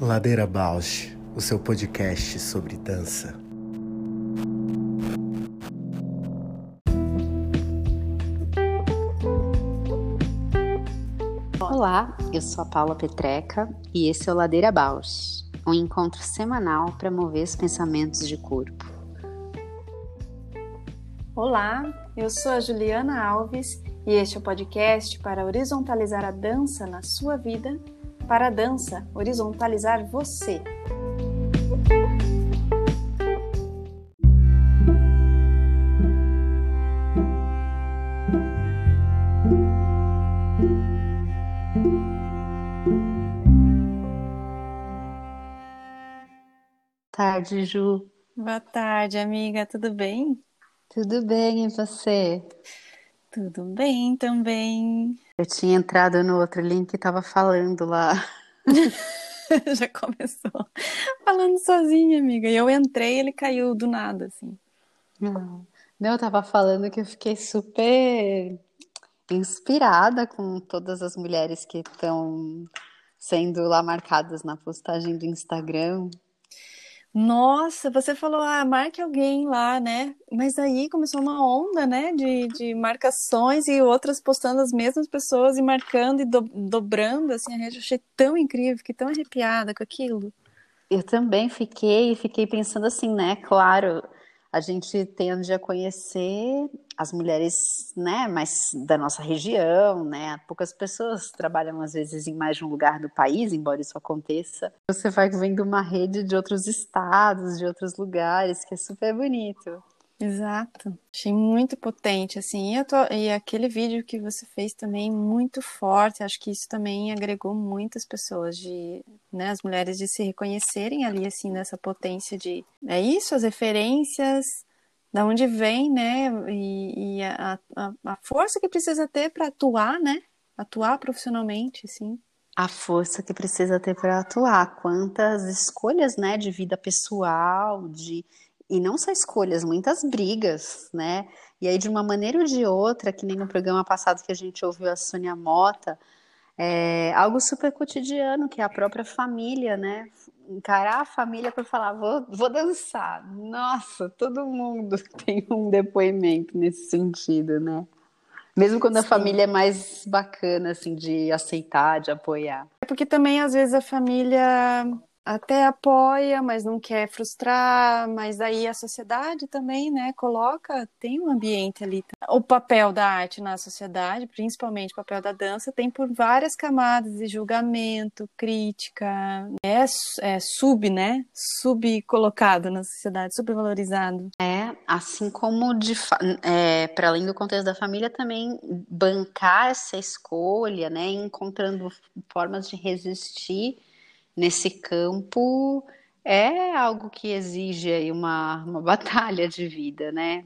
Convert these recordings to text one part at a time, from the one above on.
Ladeira Bausch, o seu podcast sobre dança. Olá, eu sou a Paula Petreca e esse é o Ladeira Bausch, um encontro semanal para mover os pensamentos de corpo. Olá, eu sou a Juliana Alves e este é o podcast para horizontalizar a dança na sua vida, para a dança horizontalizar você. Tarde, Ju. Boa tarde, amiga, tudo bem? Tudo bem, e você? Tudo bem também. Eu tinha entrado no outro link e tava falando lá. Já começou falando sozinha, amiga. E eu entrei, ele caiu do nada, assim. Não, não eu tava falando que eu fiquei super inspirada com todas as mulheres que estão sendo lá marcadas na postagem do Instagram. Nossa, você falou, ah, marque alguém lá, né? Mas aí começou uma onda, né, de, de marcações e outras postando as mesmas pessoas e marcando e do, dobrando, assim, a rede. Eu achei tão incrível, fiquei tão arrepiada com aquilo. Eu também fiquei, fiquei pensando assim, né? Claro, a gente tende a conhecer as mulheres, né, mais da nossa região, né? Poucas pessoas trabalham às vezes em mais de um lugar do país, embora isso aconteça. Você vai vendo uma rede de outros estados, de outros lugares, que é super bonito. Exato. Achei muito potente, assim. E, tô... e, aquele vídeo que você fez também muito forte. Acho que isso também agregou muitas pessoas de, né, as mulheres de se reconhecerem ali, assim, nessa potência de, é isso, as referências, da onde vem, né, e, e a, a, a, força que precisa ter para atuar, né, atuar profissionalmente, assim. A força que precisa ter para atuar, quantas escolhas, né, de vida pessoal, de e não só escolhas, muitas brigas, né? E aí, de uma maneira ou de outra, que nem no programa passado que a gente ouviu a Sônia Mota, é algo super cotidiano, que é a própria família, né? Encarar a família para falar, vou, vou dançar. Nossa, todo mundo tem um depoimento nesse sentido, né? Mesmo quando a Sim. família é mais bacana, assim, de aceitar, de apoiar. É porque também, às vezes, a família até apoia, mas não quer frustrar, mas aí a sociedade também, né, coloca, tem um ambiente ali. O papel da arte na sociedade, principalmente o papel da dança, tem por várias camadas de julgamento, crítica, é, é sub, né, subcolocado na sociedade, subvalorizado. É, assim como de é, para além do contexto da família também bancar essa escolha, né, encontrando formas de resistir nesse campo é algo que exige aí uma, uma batalha de vida, né?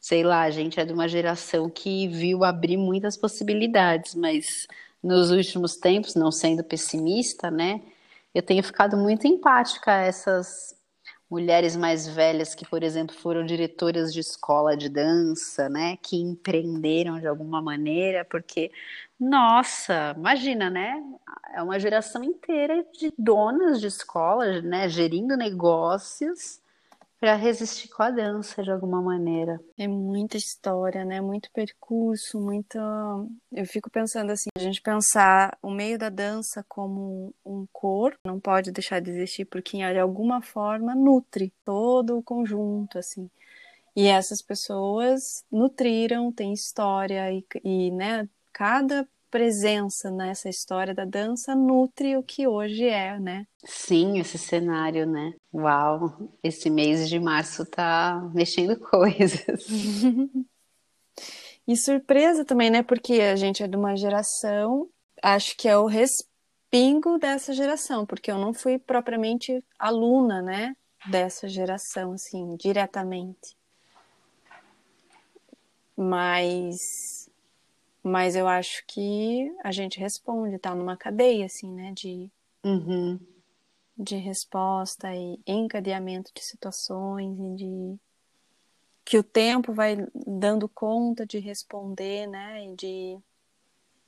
Sei lá, a gente é de uma geração que viu abrir muitas possibilidades, mas nos últimos tempos, não sendo pessimista, né? Eu tenho ficado muito empática a essas mulheres mais velhas que, por exemplo, foram diretoras de escola de dança, né, que empreenderam de alguma maneira, porque, nossa, imagina, né, é uma geração inteira de donas de escola, né, gerindo negócios para resistir com a dança de alguma maneira. É muita história, né? Muito percurso, muita. Eu fico pensando assim, a gente pensar o meio da dança como um corpo, não pode deixar de existir porque de alguma forma nutre todo o conjunto, assim. E essas pessoas nutriram, têm história e, e né, cada presença nessa história da dança nutre o que hoje é, né? Sim, esse cenário, né? Uau, esse mês de março tá mexendo coisas. e surpresa também, né? Porque a gente é de uma geração, acho que é o respingo dessa geração, porque eu não fui propriamente aluna, né? Dessa geração, assim, diretamente. Mas mas eu acho que a gente responde, tá numa cadeia, assim, né? De, uhum. de resposta e encadeamento de situações e de que o tempo vai dando conta de responder, né? E de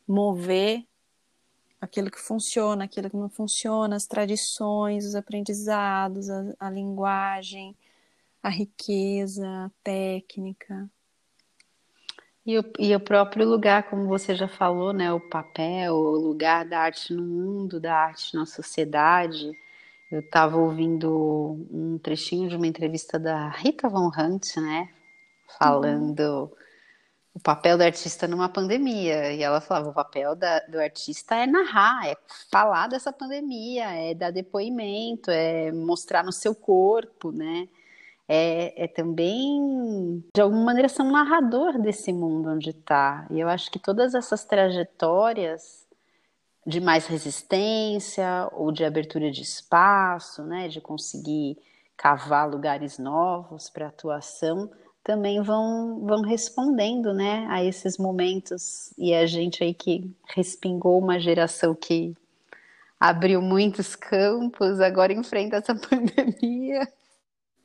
mover aquilo que funciona, aquilo que não funciona, as tradições, os aprendizados, a, a linguagem, a riqueza, a técnica. E o, e o próprio lugar, como você já falou, né? O papel, o lugar da arte no mundo, da arte na sociedade. Eu estava ouvindo um trechinho de uma entrevista da Rita Von Hunt, né? Falando uhum. o papel do artista numa pandemia. E ela falava: o papel da, do artista é narrar, é falar dessa pandemia, é dar depoimento, é mostrar no seu corpo, né? É, é também, de alguma maneira, ser um narrador desse mundo onde está. E eu acho que todas essas trajetórias de mais resistência ou de abertura de espaço, né, de conseguir cavar lugares novos para atuação, também vão, vão respondendo, né, a esses momentos. E a gente aí que respingou uma geração que abriu muitos campos, agora enfrenta essa pandemia.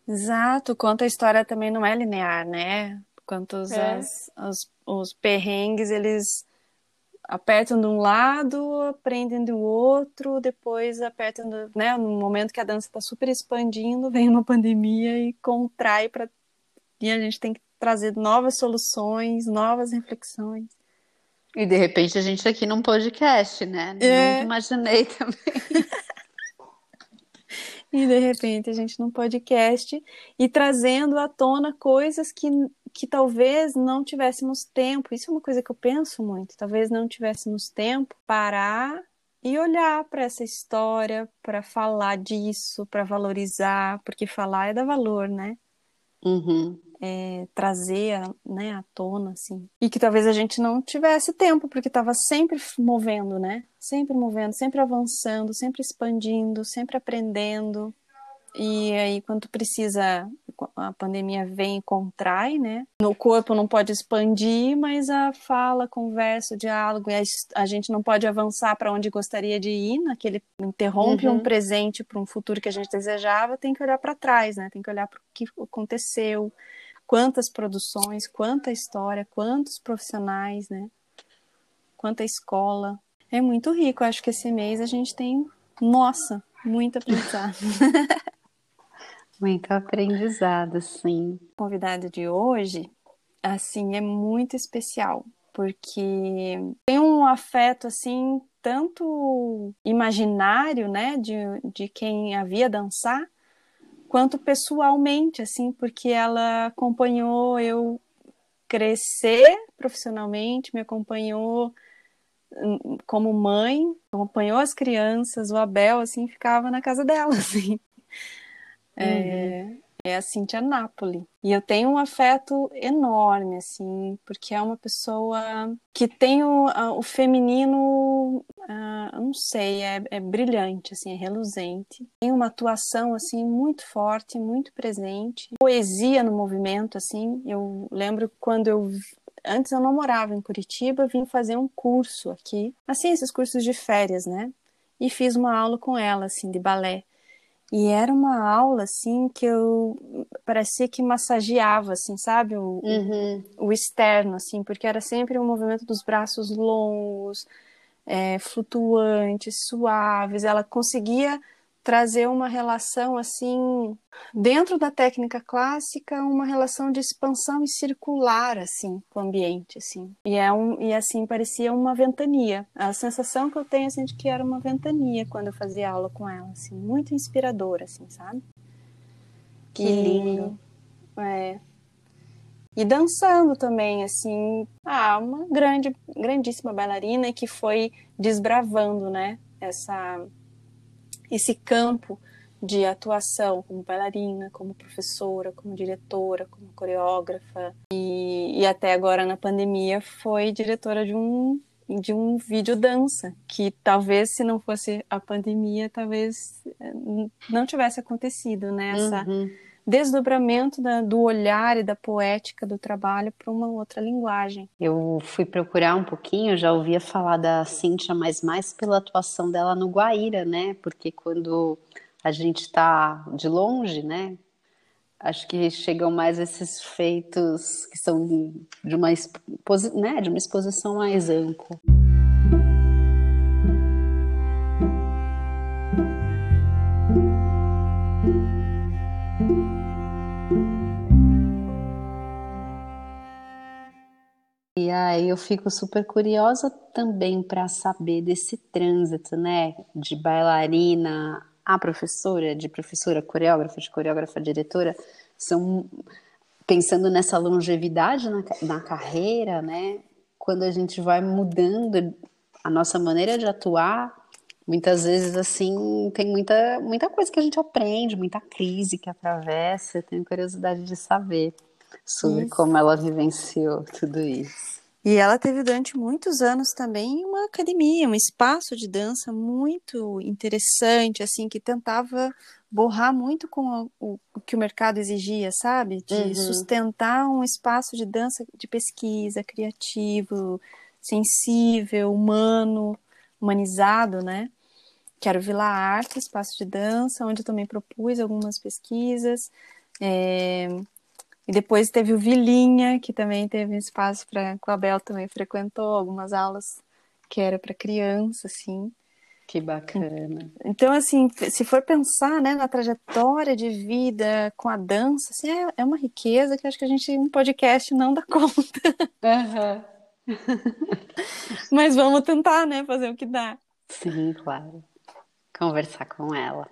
Exato, quanto a história também não é linear, né? Quantos é. as, os, os perrengues eles apertam de um lado, aprendem do outro, depois apertam, do, né? No momento que a dança está super expandindo, vem uma pandemia e contrai para e a gente tem que trazer novas soluções, novas reflexões. E de repente a gente aqui num podcast, né? É. Não imaginei também. E de repente a gente num podcast e trazendo à tona coisas que, que talvez não tivéssemos tempo. Isso é uma coisa que eu penso muito. Talvez não tivéssemos tempo parar e olhar para essa história, para falar disso, para valorizar, porque falar é dar valor, né? Uhum é, trazer né, à tona, assim. E que talvez a gente não tivesse tempo, porque estava sempre movendo, né? Sempre movendo, sempre avançando, sempre expandindo, sempre aprendendo. E aí, quando precisa, a pandemia vem e contrai, né? No corpo não pode expandir, mas a fala, a conversa, o diálogo, a, a gente não pode avançar para onde gostaria de ir, naquele interrompe uhum. um presente para um futuro que a gente desejava, tem que olhar para trás, né? Tem que olhar para o que aconteceu, quantas produções, quanta história, quantos profissionais, né? Quanta escola. É muito rico. Acho que esse mês a gente tem, nossa, muito aprendizado. muito aprendizado, sim. O convidado de hoje, assim, é muito especial, porque tem um afeto, assim, tanto imaginário, né, de, de quem havia dançar, quanto pessoalmente, assim, porque ela acompanhou eu crescer profissionalmente, me acompanhou hum, como mãe, acompanhou as crianças, o Abel, assim, ficava na casa dela, assim. Uhum. É, é a Cintia Napoli. E eu tenho um afeto enorme, assim, porque é uma pessoa que tem o, o feminino, uh, não sei, é, é, brilhante, assim, é reluzente. Tem uma atuação, assim, muito forte, muito presente. Poesia no movimento, assim, eu lembro quando eu antes eu não morava em Curitiba, vim fazer um curso aqui, assim, esses cursos de férias, né? E fiz uma aula com ela, assim, de balé. E era uma aula, assim, que eu parecia que massageava, assim, sabe? O, uhum. o externo, assim, porque era sempre um movimento dos braços longos, é, flutuantes, suaves. Ela conseguia trazer uma relação assim dentro da técnica clássica uma relação de expansão e circular assim com o ambiente assim. E é um e assim parecia uma ventania. A sensação que eu tenho assim de que era uma ventania quando eu fazia aula com ela assim muito inspiradora assim sabe? Que e, lindo. é. E dançando também assim ah uma grande grandíssima bailarina que foi desbravando né essa esse campo de atuação como bailarina, como professora, como diretora, como coreógrafa e, e até agora na pandemia foi diretora de um de um vídeo dança que talvez se não fosse a pandemia talvez eh, não tivesse acontecido né uhum. Desdobramento da, do olhar e da poética do trabalho para uma outra linguagem eu fui procurar um pouquinho já ouvia falar da Cintia mas mais pela atuação dela no Guaíra né porque quando a gente está de longe, né? Acho que chegam mais esses feitos que são de uma, né, de uma exposição mais ampla. Fico super curiosa também para saber desse trânsito, né, de bailarina a professora, de professora coreógrafa, de coreógrafa diretora, são pensando nessa longevidade na, na carreira, né? Quando a gente vai mudando a nossa maneira de atuar, muitas vezes assim tem muita muita coisa que a gente aprende, muita crise que atravessa. Eu tenho curiosidade de saber sobre isso. como ela vivenciou tudo isso. E ela teve durante muitos anos também uma academia, um espaço de dança muito interessante, assim, que tentava borrar muito com o, o que o mercado exigia, sabe? De uhum. sustentar um espaço de dança de pesquisa, criativo, sensível, humano, humanizado, né? Que era o Vila Arte, espaço de dança, onde eu também propus algumas pesquisas. É, e depois teve o Vilinha, que também teve um espaço para. O Abel também frequentou algumas aulas que era para criança, assim. Que bacana. Então, assim, se for pensar né, na trajetória de vida com a dança, assim, é, é uma riqueza que acho que a gente, um podcast, não dá conta. Uhum. Mas vamos tentar, né, fazer o que dá. Sim, claro. Conversar com ela.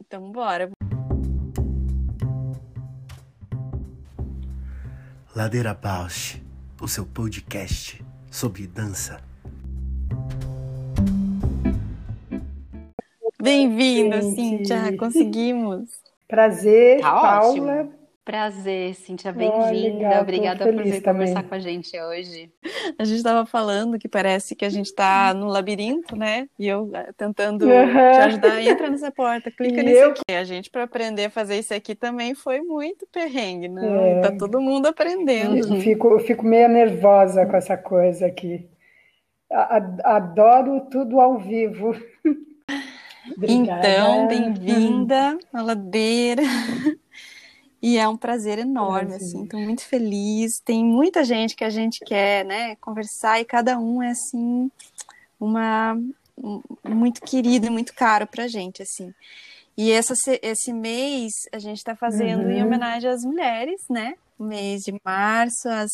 Então, bora. Ladeira Bausch, o seu podcast sobre dança. Bem-vinda, Cíntia, conseguimos. Prazer, tá Paula. Ótimo. Prazer, Cintia, bem-vinda. Obrigada por vir também. conversar com a gente hoje. A gente estava falando que parece que a gente está no labirinto, né? E eu eh, tentando uhum. te ajudar. Entra nessa porta, clica e nisso eu... aqui. A gente, para aprender a fazer isso aqui, também foi muito perrengue, né? É. Tá todo mundo aprendendo. Eu fico, eu fico meio nervosa com essa coisa aqui. Adoro tudo ao vivo. Então, bem-vinda à ladeira. E é um prazer enorme, assim, estou muito feliz. Tem muita gente que a gente quer, né, conversar e cada um é, assim, uma muito querido e muito caro pra gente, assim. E essa, esse mês a gente está fazendo uhum. em homenagem às mulheres, né? Mês de março, as,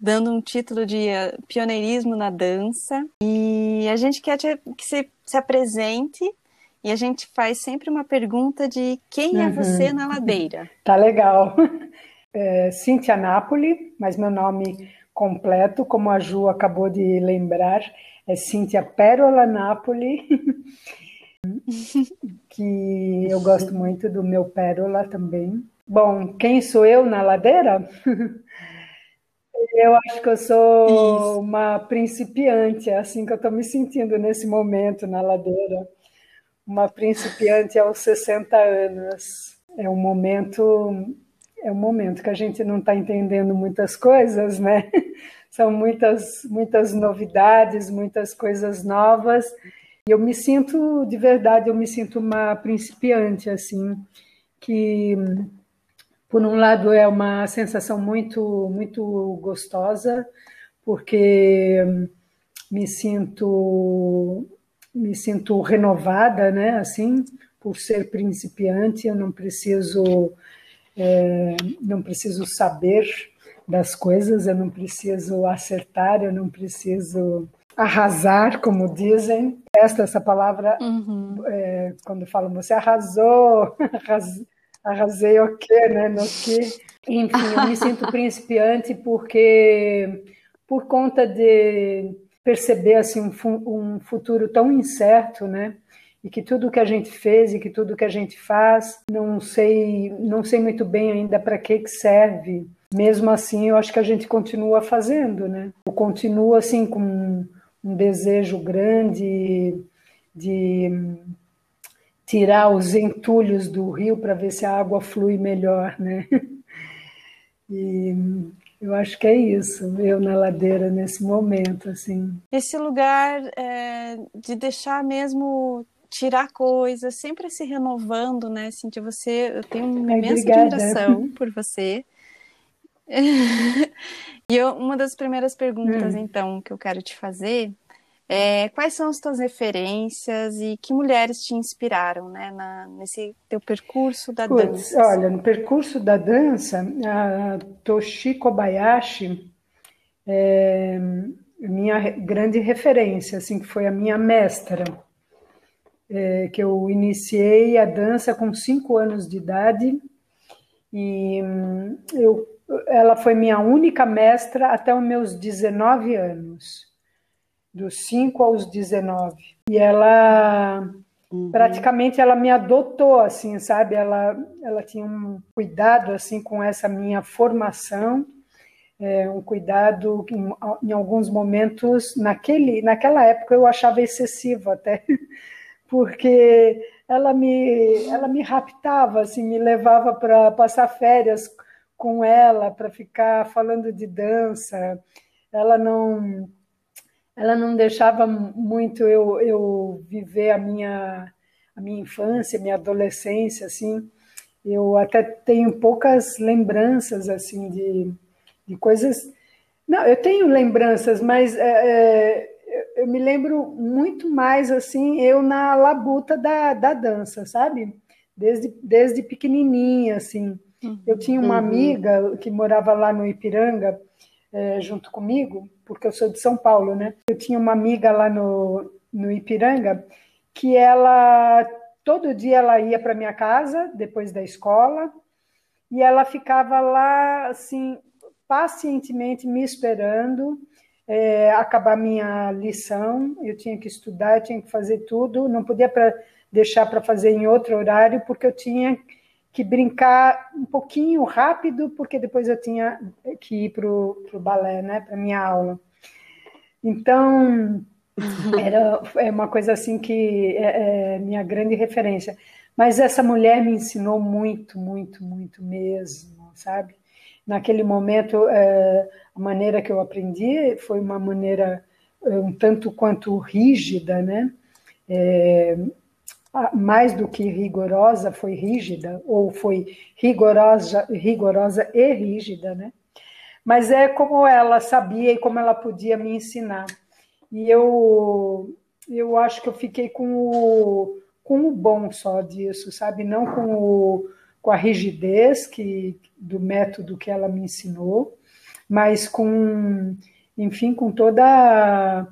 dando um título de uh, pioneirismo na dança. E a gente quer que se, se apresente e a gente faz sempre uma pergunta de quem é uhum. você na ladeira. Tá legal. É, Cíntia Napoli, mas meu nome completo, como a Ju acabou de lembrar, é Cíntia Pérola Napoli, que eu gosto muito do meu Pérola também. Bom, quem sou eu na ladeira? Eu acho que eu sou Isso. uma principiante, é assim que eu estou me sentindo nesse momento na ladeira uma principiante aos 60 anos. É um momento é um momento que a gente não está entendendo muitas coisas, né? São muitas muitas novidades, muitas coisas novas. E eu me sinto de verdade, eu me sinto uma principiante assim, que por um lado é uma sensação muito muito gostosa, porque me sinto me sinto renovada, né? Assim, por ser principiante, eu não preciso é, não preciso saber das coisas, eu não preciso acertar, eu não preciso arrasar, como dizem. Esta essa palavra uhum. é, quando falam você arrasou, arrasei o quê, né? No que, enfim, eu me sinto principiante porque por conta de perceber assim um, um futuro tão incerto, né? E que tudo que a gente fez e que tudo que a gente faz, não sei, não sei muito bem ainda para que que serve. Mesmo assim, eu acho que a gente continua fazendo, né? Eu continuo assim com um, desejo grande de tirar os entulhos do rio para ver se a água flui melhor, né? E eu acho que é isso, eu na ladeira nesse momento, assim. Esse lugar é, de deixar mesmo tirar coisas, sempre se renovando, né, Cintia? Você, eu tenho uma Ai, imensa obrigada. admiração por você. e eu, uma das primeiras perguntas, hum. então, que eu quero te fazer é, quais são as tuas referências e que mulheres te inspiraram né, na, nesse teu percurso da Puts, dança? Olha, no percurso da dança, a Toshi Kobayashi é, minha grande referência, assim, que foi a minha mestra, é, que eu iniciei a dança com cinco anos de idade e hum, eu, ela foi minha única mestra até os meus 19 anos, dos 5 aos 19. E ela uhum. praticamente ela me adotou assim, sabe? Ela ela tinha um cuidado assim com essa minha formação, é, um cuidado que em, em alguns momentos naquele naquela época eu achava excessivo até, porque ela me, ela me raptava, assim, me levava para passar férias com ela, para ficar falando de dança. Ela não, ela não deixava muito eu, eu viver a minha, a minha infância, minha adolescência, assim. Eu até tenho poucas lembranças, assim, de, de coisas... Não, eu tenho lembranças, mas é, é eu me lembro muito mais assim, eu na labuta da, da dança, sabe? Desde, desde pequenininha, assim. Uhum. Eu tinha uma uhum. amiga que morava lá no Ipiranga, é, junto comigo, porque eu sou de São Paulo, né? Eu tinha uma amiga lá no, no Ipiranga que ela todo dia ela ia para minha casa depois da escola e ela ficava lá assim pacientemente me esperando é, acabar minha lição, eu tinha que estudar, eu tinha que fazer tudo, não podia pra, deixar para fazer em outro horário, porque eu tinha que brincar um pouquinho rápido, porque depois eu tinha que ir para o balé, né, para minha aula. Então, era é uma coisa assim que é, é minha grande referência. Mas essa mulher me ensinou muito, muito, muito mesmo, sabe? Naquele momento, é, a maneira que eu aprendi foi uma maneira eh, um tanto quanto rígida, né? É, mais do que rigorosa, foi rígida, ou foi rigorosa, rigorosa e rígida, né? Mas é como ela sabia e como ela podia me ensinar. E eu, eu acho que eu fiquei com o, com o bom só disso, sabe? Não com, o, com a rigidez que, do método que ela me ensinou, mas com, enfim, com toda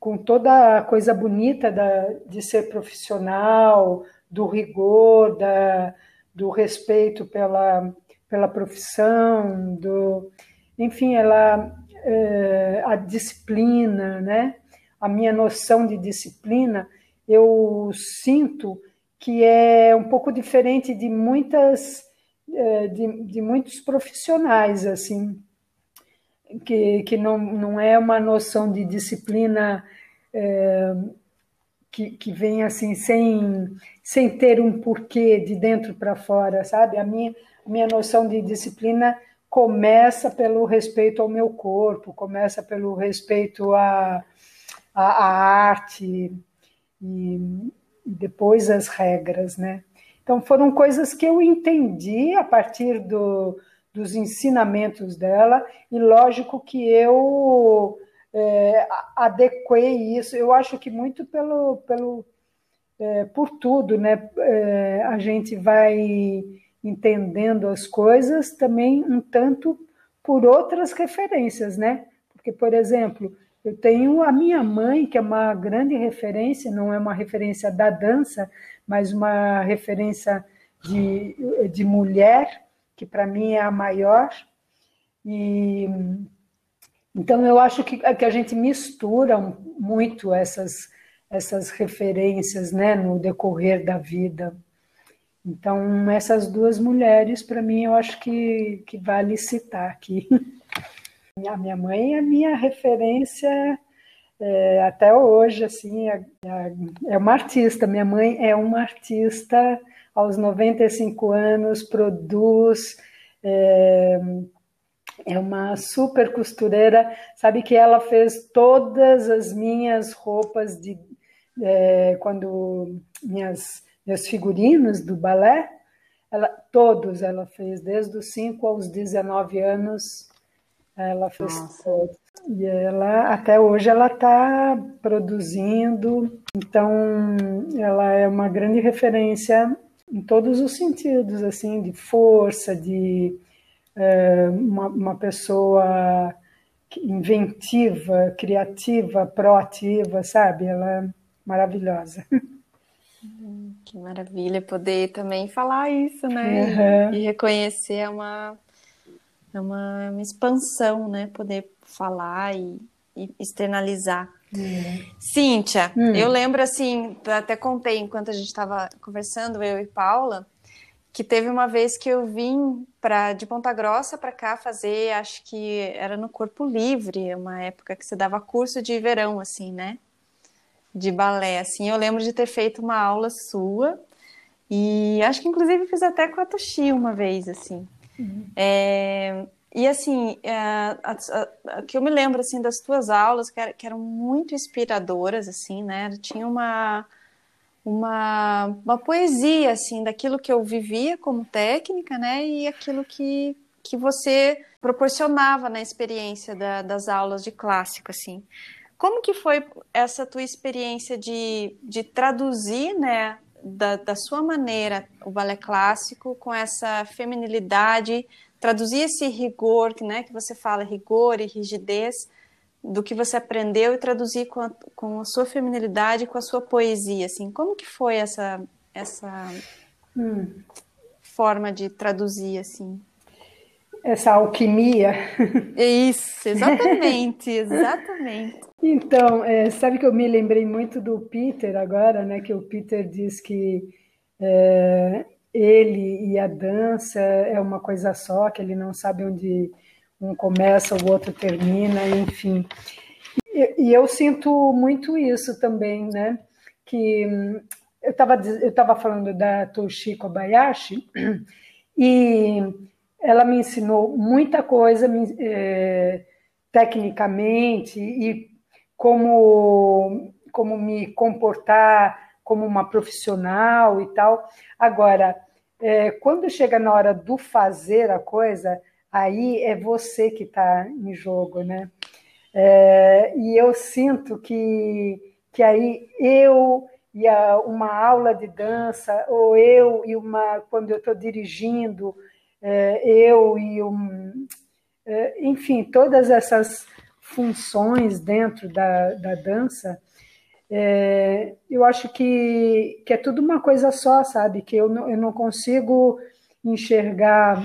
com toda a coisa bonita da, de ser profissional, do rigor, da, do respeito pela, pela profissão, do, enfim, ela é, a disciplina, né? A minha noção de disciplina, eu sinto que é um pouco diferente de muitas é, de, de muitos profissionais assim que, que não, não é uma noção de disciplina é, que, que vem assim sem, sem ter um porquê de dentro para fora, sabe? A minha, minha noção de disciplina começa pelo respeito ao meu corpo, começa pelo respeito à, à, à arte e, e depois as regras, né? Então foram coisas que eu entendi a partir do, dos ensinamentos dela, e lógico que eu é, adequei isso, eu acho que muito pelo, pelo é, por tudo, né? É, a gente vai entendendo as coisas também um tanto por outras referências, né? Porque, por exemplo, eu tenho a minha mãe, que é uma grande referência, não é uma referência da dança, mas uma referência de, de mulher, que para mim é a maior. E então eu acho que, que a gente mistura muito essas essas referências, né, no decorrer da vida. Então essas duas mulheres para mim eu acho que que vale citar aqui. A minha mãe é minha referência é, até hoje, assim, é, é, uma artista. Minha mãe é uma artista aos 95 anos, produz, é, é uma super costureira. Sabe que ela fez todas as minhas roupas de é, quando minhas meus figurinos do balé, ela, todos ela fez, desde os 5 aos 19 anos, ela fez Nossa. todos. E ela, até hoje, ela está produzindo, então ela é uma grande referência em todos os sentidos, assim, de força, de é, uma, uma, pessoa inventiva, criativa, proativa, sabe? Ela é maravilhosa. Que maravilha poder também falar isso, né? Uhum. E, reconhecer é uma, é uma, uma, expansão, né? Poder falar e, e externalizar. Uhum. Cíntia, uhum. eu lembro assim, até contei enquanto a gente estava conversando, eu e Paula, que teve uma vez que eu vim para de Ponta Grossa para cá fazer, acho que era no Corpo Livre, uma época que você dava curso de verão, assim, né? De balé, assim. Eu lembro de ter feito uma aula sua e acho que inclusive fiz até com a Toshi uma vez, assim. Uhum. É, e assim, é, a, a, a, que eu me lembro assim das tuas aulas que, era, que eram muito inspiradoras, assim, né? Tinha uma uma, uma poesia assim daquilo que eu vivia como técnica, né, e aquilo que, que você proporcionava na experiência da, das aulas de clássico, assim. Como que foi essa tua experiência de, de traduzir, né, da, da sua maneira o balé clássico com essa feminilidade, traduzir esse rigor, né, que você fala, rigor e rigidez, do que você aprendeu e traduzir com a, com a sua feminilidade, com a sua poesia, assim, como que foi essa essa hum. forma de traduzir, assim? Essa alquimia. Isso, exatamente, exatamente. Então, é, sabe que eu me lembrei muito do Peter agora, né? Que o Peter diz que é, ele e a dança é uma coisa só, que ele não sabe onde um começa, o outro termina, enfim. E, e eu sinto muito isso também, né? Que eu estava eu tava falando da Toshi Kobayashi e ela me ensinou muita coisa é, tecnicamente e como como me comportar como uma profissional e tal. Agora, é, quando chega na hora do fazer a coisa, aí é você que está em jogo, né? É, e eu sinto que, que aí eu e a, uma aula de dança, ou eu e uma, quando eu estou dirigindo, é, eu e um. É, enfim, todas essas funções dentro da, da dança, é, eu acho que, que é tudo uma coisa só, sabe? Que eu não, eu não consigo enxergar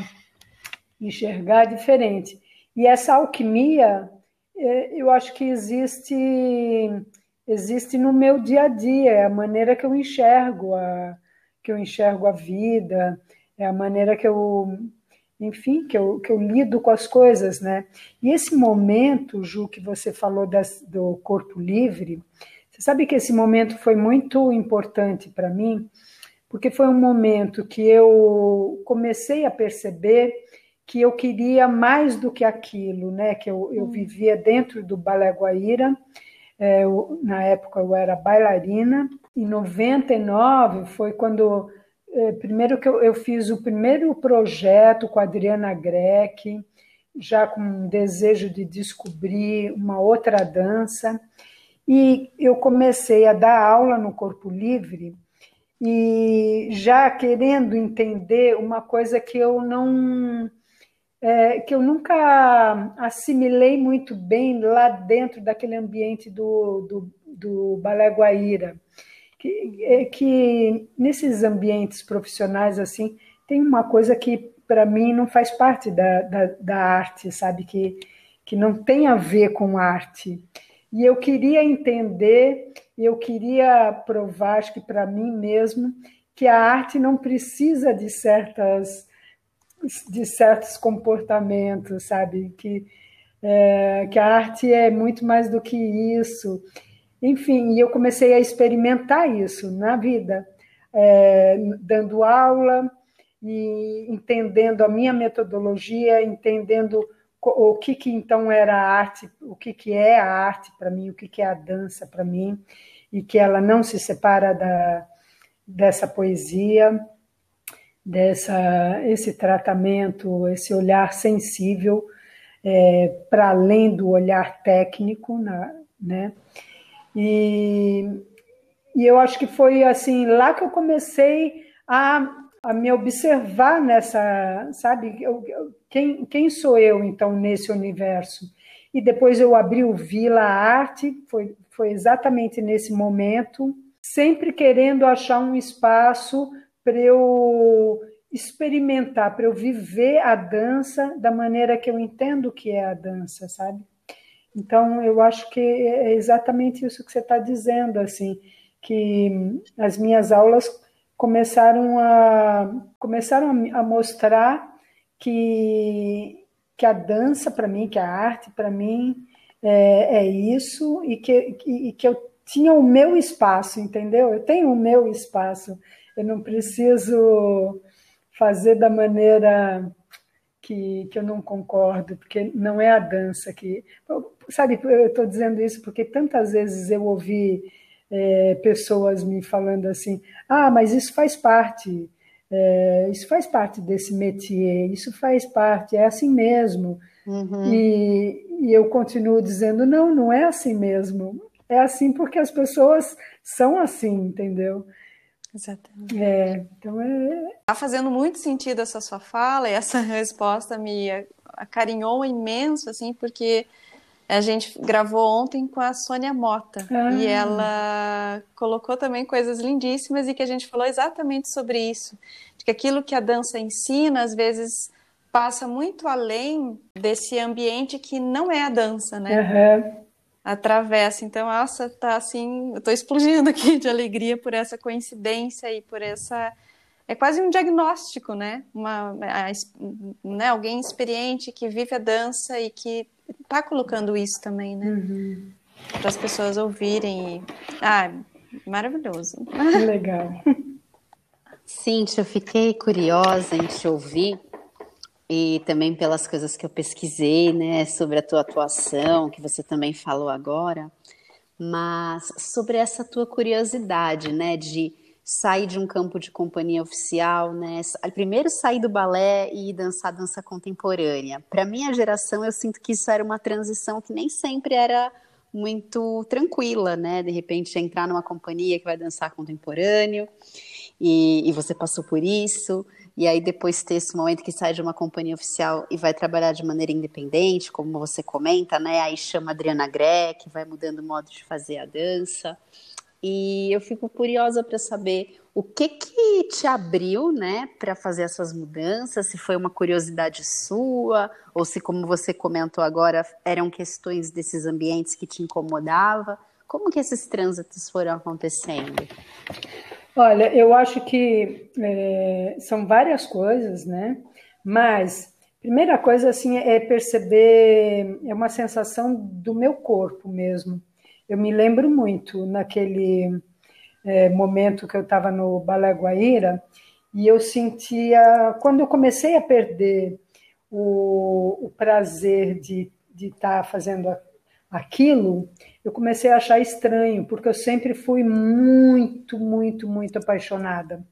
enxergar diferente. E essa alquimia, é, eu acho que existe existe no meu dia a dia, é a maneira que eu enxergo a que eu enxergo a vida, é a maneira que eu enfim, que eu, que eu lido com as coisas, né? E esse momento, Ju, que você falou das, do corpo livre, você sabe que esse momento foi muito importante para mim, porque foi um momento que eu comecei a perceber que eu queria mais do que aquilo, né? Que eu, eu hum. vivia dentro do Balé Guaíra, é, eu, na época eu era bailarina. Em 99 foi quando é, primeiro que eu, eu, fiz o primeiro projeto com a Adriana Greck, já com um desejo de descobrir uma outra dança. E eu comecei a dar aula no Corpo Livre e já querendo entender uma coisa que eu não é, que eu nunca assimilei muito bem lá dentro daquele ambiente do, do, do Balé Guaíra. Que, é, que nesses ambientes profissionais assim tem uma coisa que para mim não faz parte da, da, da, arte, sabe? Que, que não tem a ver com arte. E eu queria entender, eu queria provar, acho que para mim mesmo, que a arte não precisa de certas de certos comportamentos, sabe? Que, é, que a arte é muito mais do que isso. Enfim, e eu comecei a experimentar isso na vida, é, dando aula e entendendo a minha metodologia, entendendo o que, que então era a arte, o que, que é a arte para mim, o que, que é a dança para mim, e que ela não se separa da, dessa poesia dessa esse tratamento, esse olhar sensível é, para além do olhar técnico, na, né? E, e eu acho que foi assim lá que eu comecei a, a me observar nessa, sabe? Eu, quem, quem sou eu então nesse universo? e depois eu abri o Vila Arte, foi, foi exatamente nesse momento, sempre querendo achar um espaço para eu experimentar, para eu viver a dança da maneira que eu entendo que é a dança, sabe? Então, eu acho que é exatamente isso que você está dizendo, assim, que as minhas aulas começaram a começaram a mostrar que que a dança para mim, que a arte para mim é, é, isso e que, e que eu tinha o meu espaço, entendeu? Eu tenho o meu espaço. Eu não preciso fazer da maneira que, que eu não concordo, porque não é a dança que. Sabe, eu estou dizendo isso porque tantas vezes eu ouvi é, pessoas me falando assim: ah, mas isso faz parte, é, isso faz parte desse métier, isso faz parte, é assim mesmo. Uhum. E, e eu continuo dizendo: não, não é assim mesmo. É assim porque as pessoas são assim, entendeu? Exatamente. É, então é. Está fazendo muito sentido essa sua fala e essa resposta me acarinhou imenso, assim, porque a gente gravou ontem com a Sônia Mota ah. e ela colocou também coisas lindíssimas e que a gente falou exatamente sobre isso, de que aquilo que a dança ensina às vezes passa muito além desse ambiente que não é a dança, né? Uhum. Atravessa. Então, nossa, tá assim, eu tô explodindo aqui de alegria por essa coincidência e por essa é quase um diagnóstico, né? Uma, a, né? Alguém experiente que vive a dança e que tá colocando isso também, né? Uhum. Para as pessoas ouvirem. E... Ah, maravilhoso. Legal. Cíntia, eu fiquei curiosa em te ouvir e também pelas coisas que eu pesquisei, né, sobre a tua atuação, que você também falou agora, mas sobre essa tua curiosidade, né, de sair de um campo de companhia oficial, né? Primeiro sair do balé e dançar dança contemporânea. Para minha geração, eu sinto que isso era uma transição que nem sempre era muito tranquila, né? De repente entrar numa companhia que vai dançar contemporâneo e, e você passou por isso. E aí depois ter esse momento que sai de uma companhia oficial e vai trabalhar de maneira independente, como você comenta, né? Aí chama Adriana Greck, vai mudando o modo de fazer a dança. E eu fico curiosa para saber o que que te abriu, né, para fazer essas mudanças, se foi uma curiosidade sua, ou se, como você comentou agora, eram questões desses ambientes que te incomodava. Como que esses trânsitos foram acontecendo? Olha, eu acho que é, são várias coisas, né? Mas primeira coisa assim é perceber é uma sensação do meu corpo mesmo eu me lembro muito naquele é, momento que eu estava no Balé Guaíra e eu sentia, quando eu comecei a perder o, o prazer de estar tá fazendo aquilo, eu comecei a achar estranho, porque eu sempre fui muito, muito, muito apaixonada.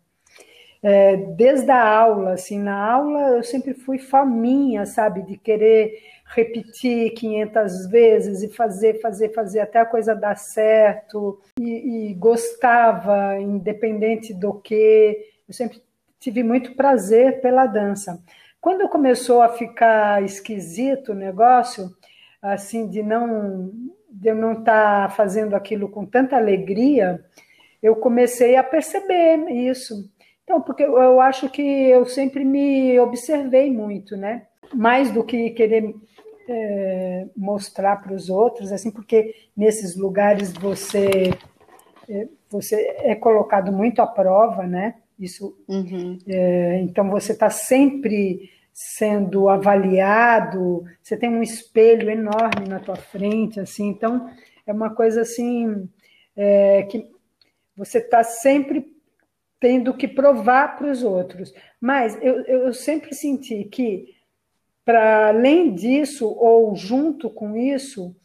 É, desde a aula, assim, na aula eu sempre fui faminha, sabe, de querer repetir 500 vezes e fazer, fazer, fazer até a coisa dar certo e, e gostava, independente do que. Eu sempre tive muito prazer pela dança. Quando começou a ficar esquisito o negócio, assim, de não de eu não estar tá fazendo aquilo com tanta alegria, eu comecei a perceber isso. Então, porque eu acho que eu sempre me observei muito, né? Mais do que querer é, mostrar para os outros, assim, porque nesses lugares você é, você é colocado muito à prova, né? Isso, uhum. é, então você está sempre sendo avaliado, você tem um espelho enorme na tua frente, assim, então é uma coisa assim é, que você está sempre tendo que provar para os outros. Mas eu, eu sempre senti que para além disso, ou junto com isso,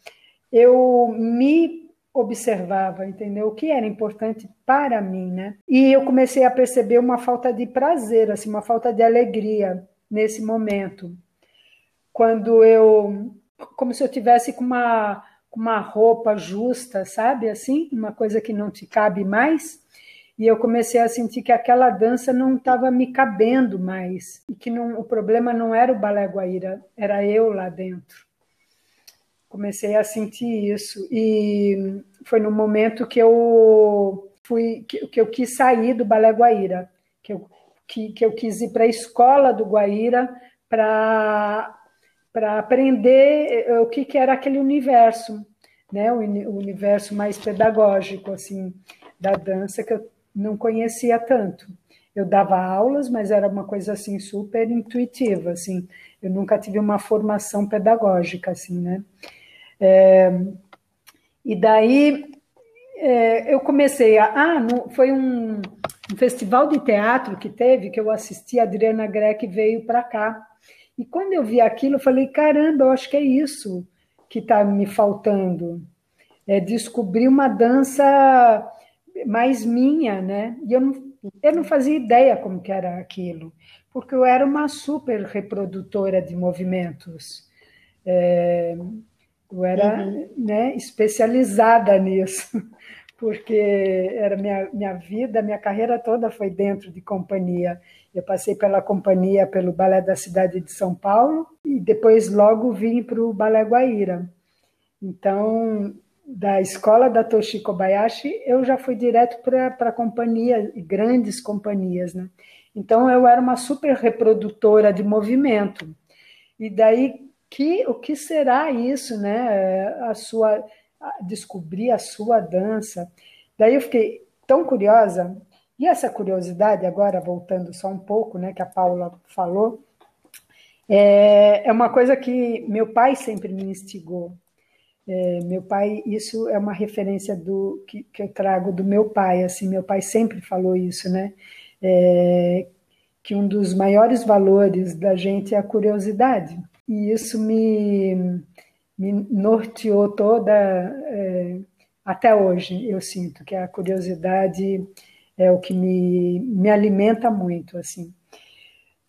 eu me observava, entendeu? O que era importante para mim, né? E eu comecei a perceber uma falta de prazer, assim, uma falta de alegria nesse momento. Quando eu como se eu tivesse com uma uma roupa justa, sabe? Assim, uma coisa que não te cabe mais e eu comecei a sentir que aquela dança não estava me cabendo mais e que não, o problema não era o balé guaíra, era eu lá dentro. comecei a sentir isso. E foi no momento que eu fui que, que eu quis sair do Balé Guaíra, que eu, que, que eu quis ir para a escola do Guaíra para para aprender o que, que era aquele universo, né? O, o universo mais pedagógico assim da dança que eu não conhecia tanto. Eu dava aulas, mas era uma coisa assim super intuitiva, assim. Eu nunca tive uma formação pedagógica, assim, né? É, e daí é, eu comecei a. Ah, no, foi um, um, festival de teatro que teve, que eu assisti, a Adriana Greck veio para cá. E quando eu vi aquilo, eu falei: caramba, eu acho que é isso que está me faltando. É descobrir uma dança mais minha, né? E eu não, eu não fazia ideia como que era aquilo, porque eu era uma super reprodutora de movimentos. É, eu era uhum. né, especializada nisso, porque era minha, minha vida, minha carreira toda foi dentro de companhia. Eu passei pela companhia, pelo Balé da Cidade de São Paulo, e depois logo vim para o Balé Guaíra. Então, da escola da Toshi Kobayashi, eu já fui direto para a companhia, grandes companhias. Né? Então, eu era uma super reprodutora de movimento. E daí, que o que será isso, né? A sua descobrir a sua dança. Daí eu fiquei tão curiosa. E essa curiosidade agora voltando só um pouco, né, que a Paula falou, é, é uma coisa que meu pai sempre me instigou. É, meu pai, isso é uma referência do que, que, eu trago do meu pai. Assim, meu pai sempre falou isso, né? É, que um dos maiores valores da gente é a curiosidade. E isso me, me norteou toda, é, até hoje, eu sinto que a curiosidade é o que me, me alimenta muito, assim.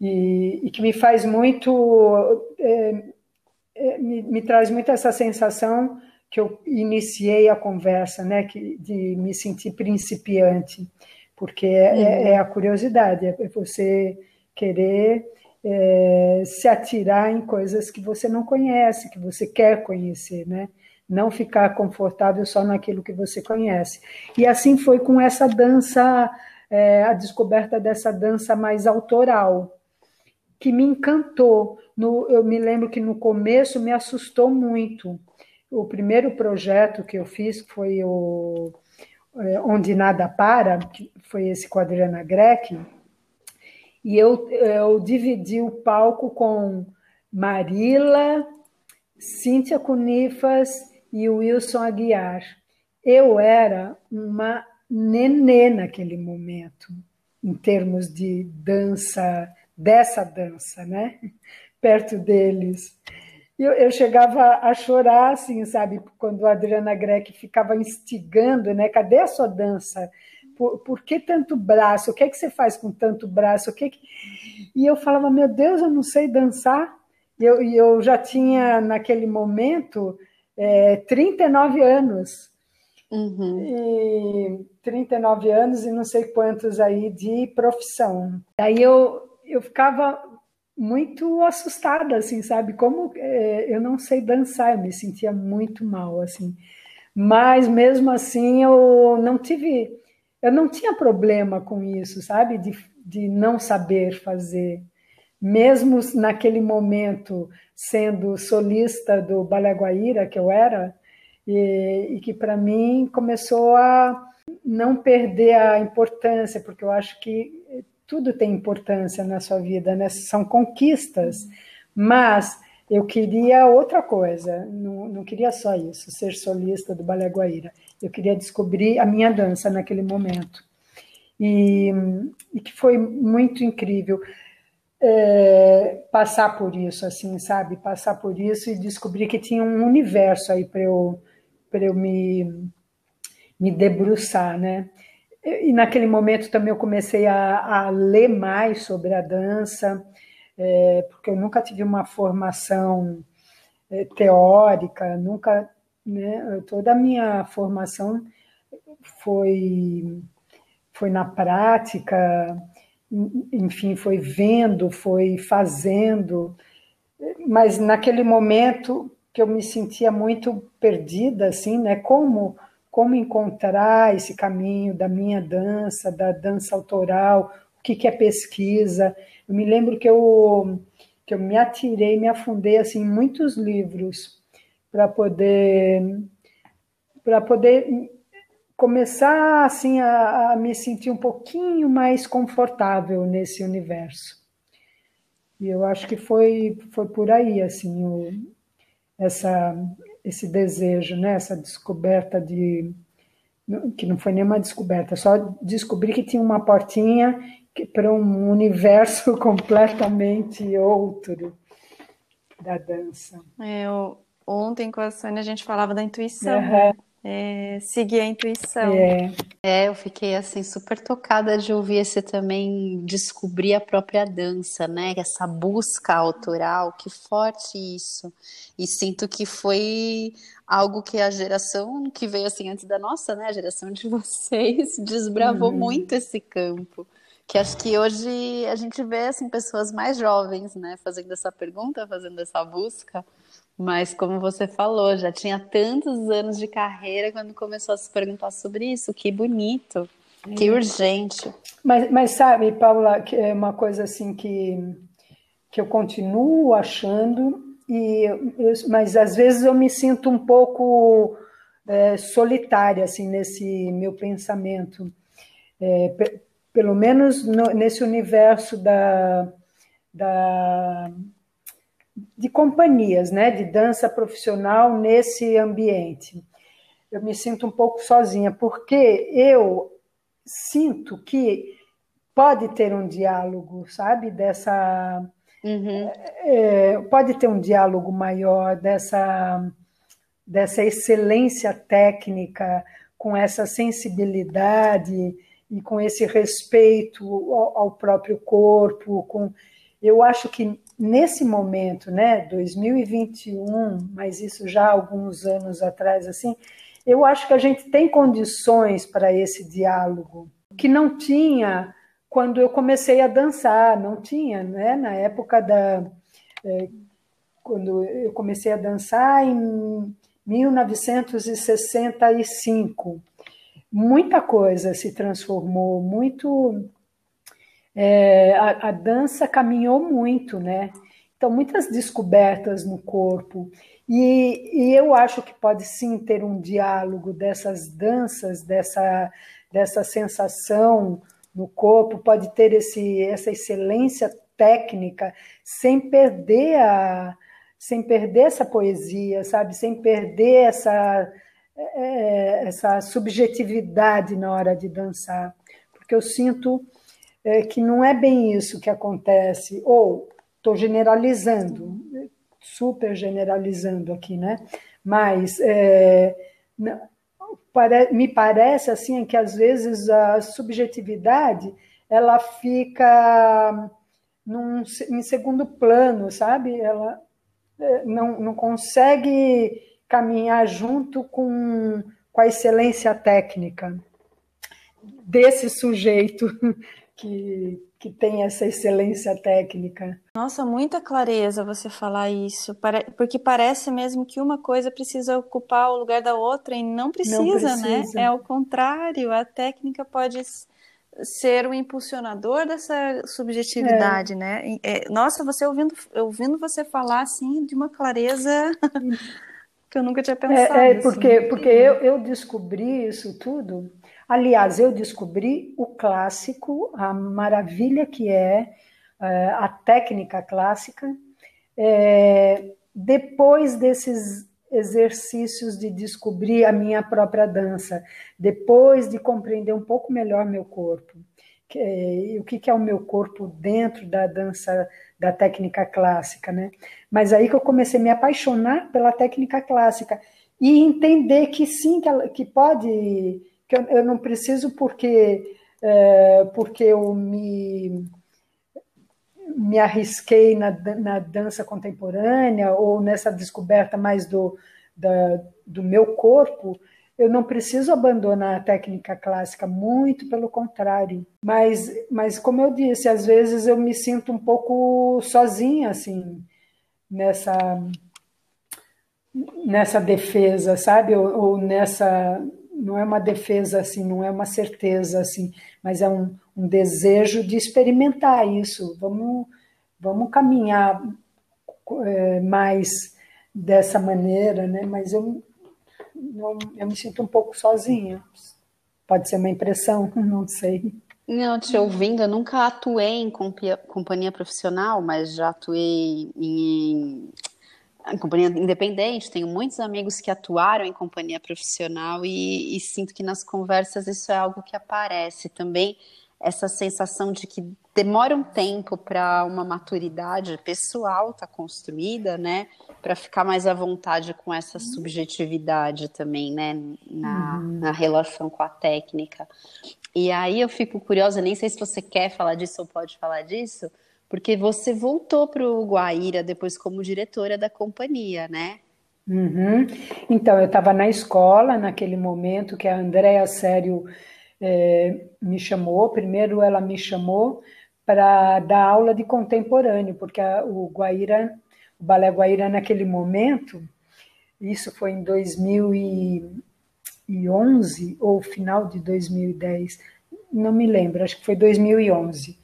E, e que me faz muito, é, me, me, traz muito essa sensação que eu iniciei a conversa, né, que, de me sentir principiante, porque é, uhum. é a curiosidade, é você querer é, se atirar em coisas que você não conhece, que você quer conhecer, né? Não ficar confortável só naquilo que você conhece. E assim foi com essa dança, é, a descoberta dessa dança mais autoral, que me encantou. No, eu me lembro que no começo me assustou muito. O primeiro projeto que eu fiz foi o é, Onde Nada Para, que foi esse com a Adriana Greck, e eu, eu dividi o palco com Marila, Cíntia Cunifas e Wilson Aguiar. Eu era uma nenê naquele momento, em termos de dança, dessa dança, né? Perto deles. Eu, eu chegava a chorar, assim, sabe? Quando a Adriana Greck ficava instigando, né? Cadê a sua dança? por, por que tanto braço? O que é que você faz com tanto braço? O que, é que... E eu falava, meu Deus, eu não sei dançar. E eu, eu já tinha, naquele momento, é, 39 anos. Uhum. E 39 anos e não sei quantos aí de profissão. Aí eu, eu ficava muito assustada, assim, sabe? Como é, eu não sei dançar, eu me sentia muito mal, assim. Mas mesmo assim eu não tive eu não tinha problema com isso, sabe? De, de não saber fazer. Mesmo naquele momento, sendo solista do Balé Guaíra, que eu era, e, e que para mim começou a não perder a importância, porque eu acho que tudo tem importância na sua vida, né? São conquistas, mas eu queria outra coisa, não, não queria só isso, ser solista do Balé Guaíra. Eu queria descobrir a minha dança naquele momento. E, e que foi muito incrível é, passar por isso, assim, sabe? Passar por isso e descobrir que tinha um universo aí para eu, eu me, me debruçar, né? E naquele momento também eu comecei a, a ler mais sobre a dança, é, porque eu nunca tive uma formação é, teórica, nunca né? Toda a minha formação foi, foi na prática, enfim, foi vendo, foi fazendo, mas naquele momento que eu me sentia muito perdida, assim, né? Como como encontrar esse caminho da minha dança, da dança autoral, o que, que é pesquisa. Eu me lembro que eu que eu me atirei, me afundei assim em muitos livros para poder para poder começar assim a, a, me sentir um pouquinho mais confortável nesse universo. E eu acho que foi foi por aí assim o, essa esse desejo, né? Essa descoberta de que não foi nenhuma descoberta, só descobri que tinha uma portinha para um universo completamente outro da dança. É, eu, ontem com a Sônia a gente falava da intuição. Uhum é, seguir a intuição. É. é, eu fiquei assim super tocada de ouvir esse também descobrir a própria dança, né? Essa busca autoral, que forte isso. E sinto que foi algo que a geração que veio assim antes da nossa, né? A geração de vocês desbravou uhum. muito esse campo. Que acho que hoje a gente vê assim pessoas mais jovens, né, fazendo essa pergunta, fazendo essa busca mas, como você falou, já tinha tantos anos de carreira quando começou a se perguntar sobre isso. Que bonito, que urgente. Mas, mas sabe, Paula, que é uma coisa assim que, que eu continuo achando, e eu, mas às vezes eu me sinto um pouco é, solitária assim, nesse meu pensamento. É, pelo menos no, nesse universo da, da de companhias, né, de dança profissional nesse ambiente. Eu me sinto um pouco sozinha, porque eu sinto que pode ter um diálogo, sabe, dessa. Uhum. É, pode ter um diálogo maior dessa, dessa excelência técnica, com essa sensibilidade e com esse respeito ao, ao próprio corpo. Com, eu acho que nesse momento, né, 2021, mas isso já há alguns anos atrás, assim, eu acho que a gente tem condições para esse diálogo que não tinha quando eu comecei a dançar, não tinha, né? Na época da é, quando eu comecei a dançar em 1965, muita coisa se transformou, muito é, a, a dança caminhou muito, né? Então, muitas descobertas no corpo. E, e, eu acho que pode sim ter um diálogo dessas danças, dessa, dessa sensação no corpo, pode ter esse, essa excelência técnica sem perder a sem perder essa poesia, sabe? Sem perder essa é, essa subjetividade na hora de dançar, porque eu sinto é, que não é bem isso que acontece, ou estou generalizando, super generalizando aqui, né? Mas é, me parece assim que às vezes a subjetividade ela fica num, em segundo plano, sabe? Ela é, não, não consegue caminhar junto com, com a excelência técnica desse sujeito que, que tem essa excelência técnica. Nossa, muita clareza você falar isso, porque parece mesmo que uma coisa precisa ocupar o lugar da outra e não precisa, não precisa. né? É ao contrário, a técnica pode ser o impulsionador dessa subjetividade, é. né? É, nossa, você ouvindo, ouvindo você falar assim de uma clareza que eu nunca tinha pensado. É, é porque, assim. porque eu, eu descobri isso tudo Aliás, eu descobri o clássico, a maravilha que é, é a técnica clássica, é, depois desses exercícios de descobrir a minha própria dança, depois de compreender um pouco melhor meu corpo, que, o que, que é o meu corpo dentro da dança da técnica clássica, né? Mas aí que eu comecei a me apaixonar pela técnica clássica e entender que sim, que, ela, que pode que eu, eu não preciso porque é, porque eu me me arrisquei na, na dança contemporânea ou nessa descoberta mais do, da, do meu corpo, eu não preciso abandonar a técnica clássica, muito pelo contrário. Mas, mas como eu disse, às vezes eu me sinto um pouco sozinha, assim, nessa nessa defesa, sabe? Ou, ou, nessa não é uma defesa assim, não é uma certeza assim, mas é um, um desejo de experimentar isso. Vamos vamos caminhar é, mais dessa maneira, né? Mas eu eu, eu me sinto um pouco sozinha. Pode ser uma impressão, não sei. Não, te ouvindo, eu nunca atuei em companhia profissional, mas já atuei em, em companhia independente. Tenho muitos amigos que atuaram em companhia profissional e, e sinto que nas conversas isso é algo que aparece também essa sensação de que demora um tempo para uma maturidade pessoal estar tá construída, né? Para ficar mais à vontade com essa subjetividade também, né? Na, uhum. na relação com a técnica. E aí eu fico curiosa, nem sei se você quer falar disso ou pode falar disso, porque você voltou para o Guaíra depois como diretora da companhia, né? Uhum. Então, eu estava na escola naquele momento que a Andréa Sério é, me chamou. Primeiro, ela me chamou para dar aula de contemporâneo, porque a, o Guaíra, o Balé Guaíra, naquele momento, isso foi em 2011 ou final de 2010, não me lembro, acho que foi 2011.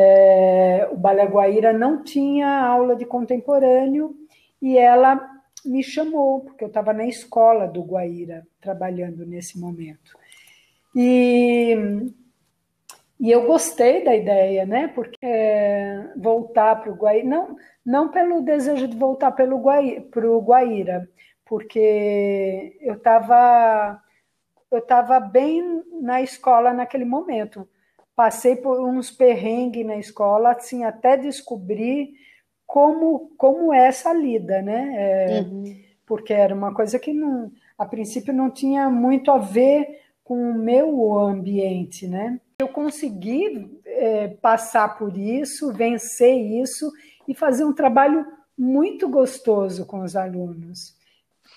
É, o Balé Guaíra não tinha aula de contemporâneo e ela me chamou, porque eu estava na escola do Guaíra, trabalhando nesse momento. E, e eu gostei da ideia, né? Porque é, voltar para o Guaíra, não, não pelo desejo de voltar para o Guaíra, porque eu estava eu estava bem na escola naquele momento. Passei por uns perrengues na escola, assim, até descobrir como, como é essa lida, né? É, uhum. Porque era uma coisa que não, a princípio não tinha muito a ver com o meu ambiente, né? Eu consegui é, passar por isso, vencer isso e fazer um trabalho muito gostoso com os alunos.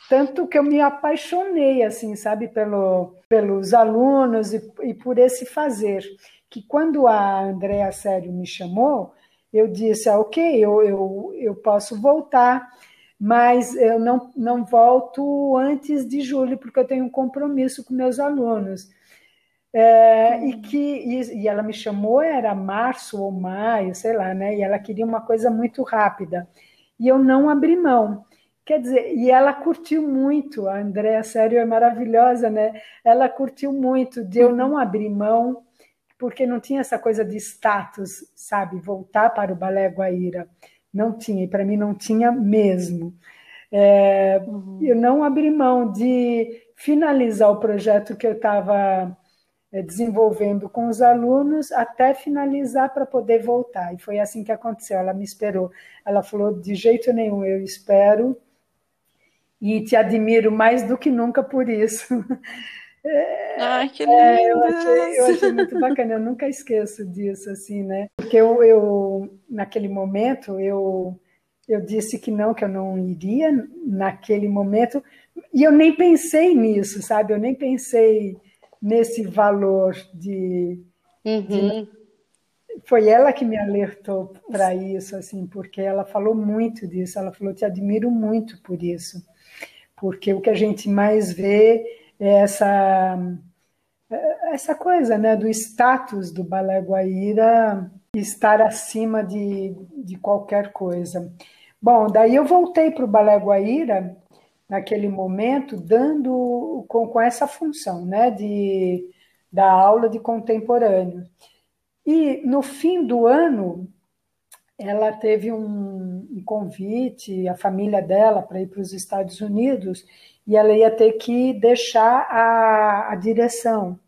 Tanto que eu me apaixonei, assim, sabe, pelo, pelos alunos e, e por esse fazer. Que quando a Andréa Sério me chamou, eu disse, ah, ok, eu, eu, eu posso voltar mas eu não, não volto antes de julho, porque eu tenho um compromisso com meus alunos. É, e que e, e, ela me chamou, era março ou maio, sei lá, né? E ela queria uma coisa muito rápida. E eu não abri mão. Quer dizer, e ela curtiu muito, a Andréa Sério é maravilhosa, né? Ela curtiu muito de eu não abrir mão, porque não tinha essa coisa de status, sabe? Voltar para o Balé Guaíra. Não tinha, e para mim não tinha mesmo. É, uhum. Eu não abri mão de finalizar o projeto que eu estava é, desenvolvendo com os alunos até finalizar para poder voltar. E foi assim que aconteceu. Ela me esperou. Ela falou: de jeito nenhum, eu espero e te admiro mais do que nunca por isso. Ai, que lindo! É, eu, achei, eu, achei, muito bacana, eu nunca esqueço disso, assim, né? Porque eu, eu naquele momento, eu, eu disse que não, que eu não iria naquele momento, e eu nem pensei nisso, sabe? Eu nem pensei nesse valor de, uhum. de foi ela que me alertou para isso, assim, porque ela falou muito disso. Ela falou: "Te admiro muito por isso", porque o que a gente mais vê essa essa coisa né, do status do Balé Guaíra estar acima de, de qualquer coisa. Bom, daí eu voltei para o Balé Guaíra naquele momento, dando com, com essa função né, de, da aula de contemporâneo. E no fim do ano, ela teve um, um convite, a família dela, para ir para os Estados Unidos, e ela ia ter que deixar a, a direção.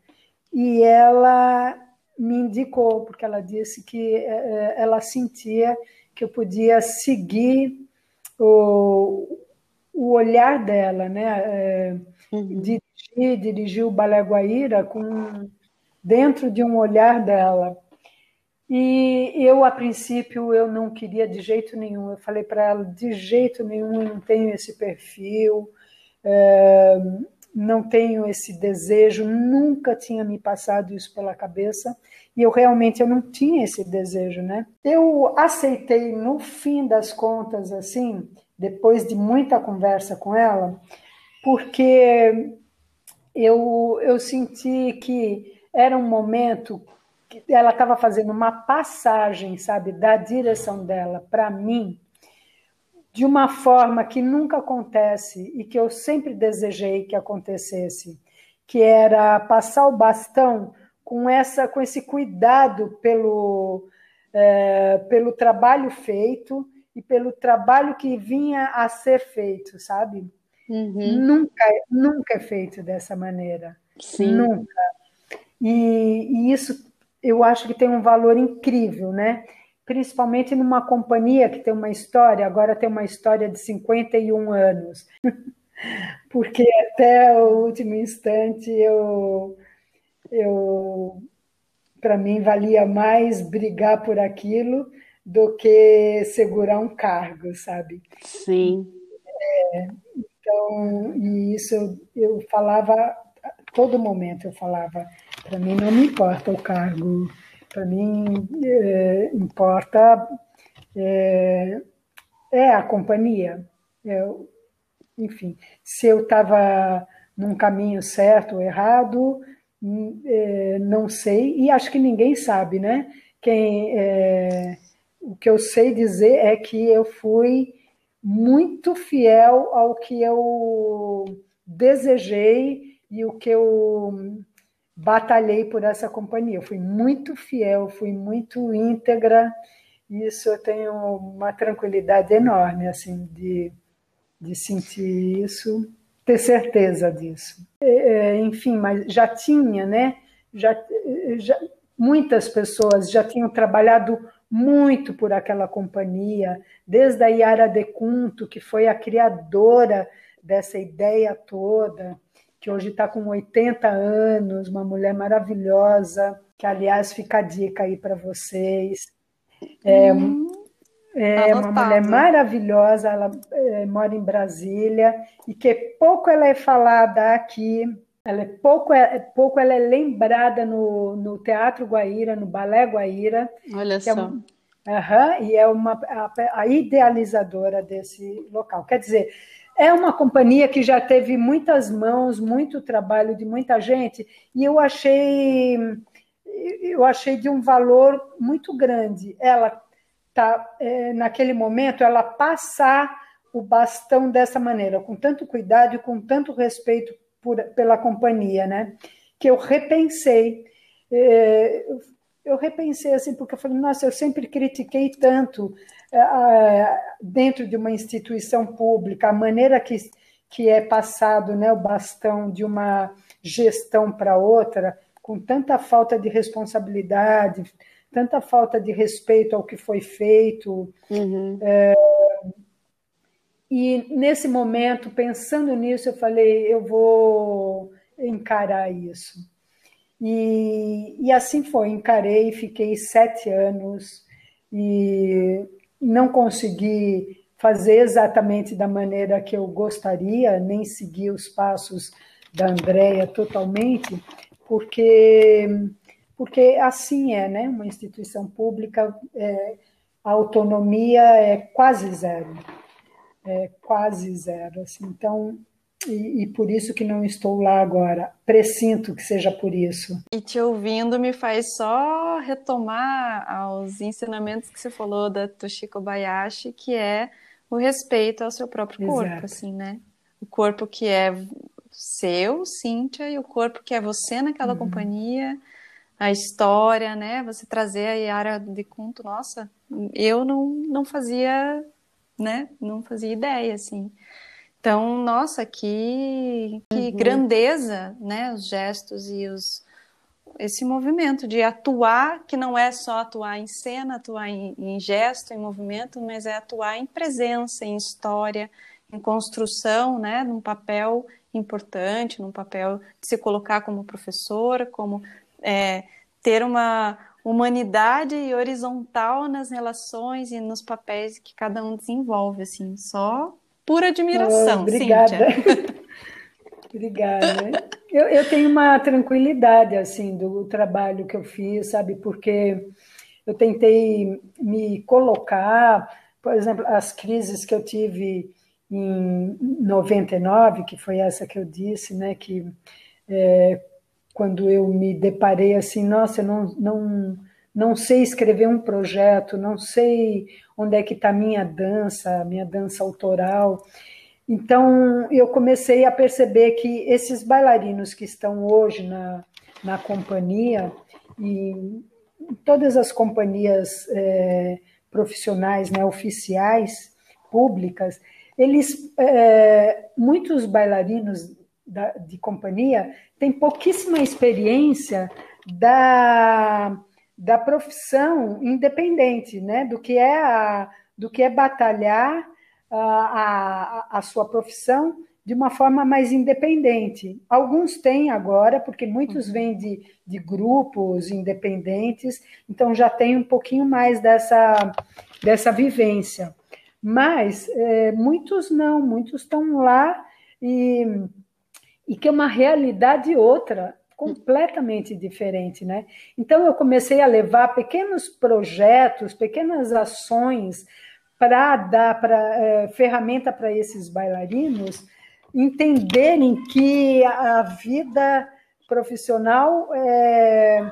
E ela me indicou, porque ela disse que é, é, ela sentia que eu podia seguir o, o olhar dela, né? É, uhum. dirigir, dirigir o Balé Guaíra com, dentro de um olhar dela. E eu, a princípio, eu não queria de jeito nenhum. Eu falei para ela, de jeito nenhum, eu não tenho esse perfil, é, não tenho esse desejo, nunca tinha me passado isso pela cabeça e eu realmente eu não tinha esse desejo, né? Eu aceitei no fim das contas assim, depois de muita conversa com ela, porque eu, eu senti que era um momento que ela estava fazendo uma passagem, sabe, da direção dela para mim, de uma forma que nunca acontece e que eu sempre desejei que acontecesse, que era passar o bastão com essa com esse cuidado pelo é, pelo trabalho feito e pelo trabalho que vinha a ser feito, sabe? Uhum. Nunca, nunca é feito dessa maneira. Sim. Nunca. E, e, isso eu acho que tem um valor incrível, né? Principalmente numa companhia que tem uma história, agora tem uma história de 51 anos. Porque até o último instante eu, eu para mim valia mais brigar por aquilo do que segurar um cargo, sabe? Sim. É, então, e isso eu, eu falava todo momento, eu falava, para mim não me importa o cargo, para mim é, importa é, é, a companhia. Eu, enfim, se eu estava num caminho certo ou errado, hum, é, não sei, e acho que ninguém sabe, né? Quem, é, o que eu sei dizer é que eu fui muito fiel ao que eu desejei e o que eu batalhei por essa companhia. Eu fui muito fiel, fui muito íntegra. E isso eu tenho uma tranquilidade enorme assim de, de sentir isso, ter certeza disso. É, enfim, mas já tinha, né? Já, já muitas pessoas já tinham trabalhado muito por aquela companhia, desde a Yara Decunto, que foi a criadora dessa ideia toda, que hoje está com 80 anos, uma mulher maravilhosa, que, aliás, fica a dica aí para vocês. É, hum, é uma mulher maravilhosa, ela é, mora em Brasília, e que pouco ela é falada aqui, ela é pouco, é, pouco ela é lembrada no, no Teatro Guaíra, no Balé Guaíra. Olha só. É um, uhum, e é uma, a, a, idealizadora desse local. Quer dizer, é uma companhia que já teve muitas mãos, muito trabalho de muita gente, e eu achei eu achei de um valor muito grande. Ela tá é, naquele momento ela passar o bastão dessa maneira, com tanto cuidado e com tanto respeito por, pela companhia, né? Que eu repensei. É, eu repensei assim, porque eu falei, nossa, eu sempre critiquei tanto é, dentro de uma instituição pública a maneira que, que é passado né, o bastão de uma gestão para outra, com tanta falta de responsabilidade, tanta falta de respeito ao que foi feito. Uhum. É, e nesse momento, pensando nisso, eu falei, eu vou encarar isso. E, e assim foi, encarei, fiquei sete anos e não consegui fazer exatamente da maneira que eu gostaria, nem seguir os passos da Andrea totalmente, porque porque assim é, né? Uma instituição pública, é, a autonomia é quase zero é, quase zero. Assim, então, e, e, por isso que não estou lá agora. Presinto que seja por isso. E te ouvindo me faz só retomar aos ensinamentos que você falou da Toshiko Bayashi, que é o respeito ao seu próprio corpo, Exato. assim, né? O corpo que é seu, Cíntia, e o corpo que é você naquela uhum. companhia, a história, né? Você trazer a Yara de Conto, nossa, eu não, não fazia né? Não fazia ideia, assim. Então, nossa, que, que uhum. grandeza, né? Os gestos e os esse movimento de atuar, que não é só atuar em cena, atuar em, em gesto, em movimento, mas é atuar em presença, em história, em construção, né? Num papel importante, num papel de se colocar como professora, como é, ter uma humanidade horizontal nas relações e nos papéis que cada um desenvolve, assim, só pura admiração, oh, obrigada. obrigada. Eu, eu tenho uma tranquilidade, assim, do trabalho que eu fiz, sabe, porque eu tentei me colocar por exemplo, as crises que eu tive em 99, que foi essa que eu disse, né, que é, quando eu me deparei assim, nossa, eu não, não, não sei escrever um projeto, não sei onde é que está minha dança, minha dança autoral. Então, eu comecei a perceber que esses bailarinos que estão hoje na, na companhia, e todas as companhias é, profissionais, né, oficiais, públicas, eles, é, muitos bailarinos da, de companhia têm pouquíssima experiência da, da profissão independente, né, do que é a, do que é batalhar a, a, a sua profissão de uma forma mais independente. Alguns têm agora, porque muitos uhum. vêm de, de grupos independentes, então já tem um pouquinho mais dessa, dessa vivência. Mas é, muitos não, muitos estão lá e, e que é uma realidade outra, completamente diferente, né? Então eu comecei a levar pequenos projetos, pequenas ações para dar para é, ferramenta para esses bailarinos entenderem que a vida profissional é,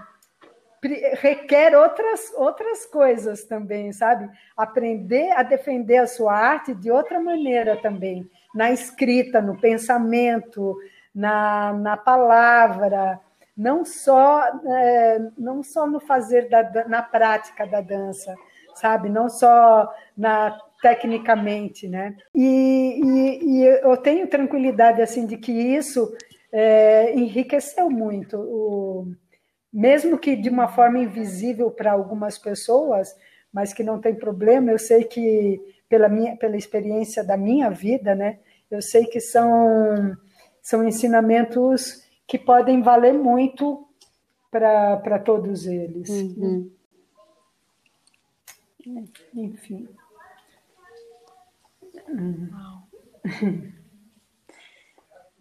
requer outras, outras coisas também, sabe? Aprender a defender a sua arte de outra maneira também, na escrita, no pensamento, na, na palavra, não só, é, não só no fazer da, na prática da dança, sabe? Não só na tecnicamente, né? E, e, e eu tenho tranquilidade assim de que isso é, enriqueceu muito, o, mesmo que de uma forma invisível para algumas pessoas, mas que não tem problema. Eu sei que pela minha, pela experiência da minha vida, né? Eu sei que são são ensinamentos que podem valer muito para todos eles. Uhum. Enfim.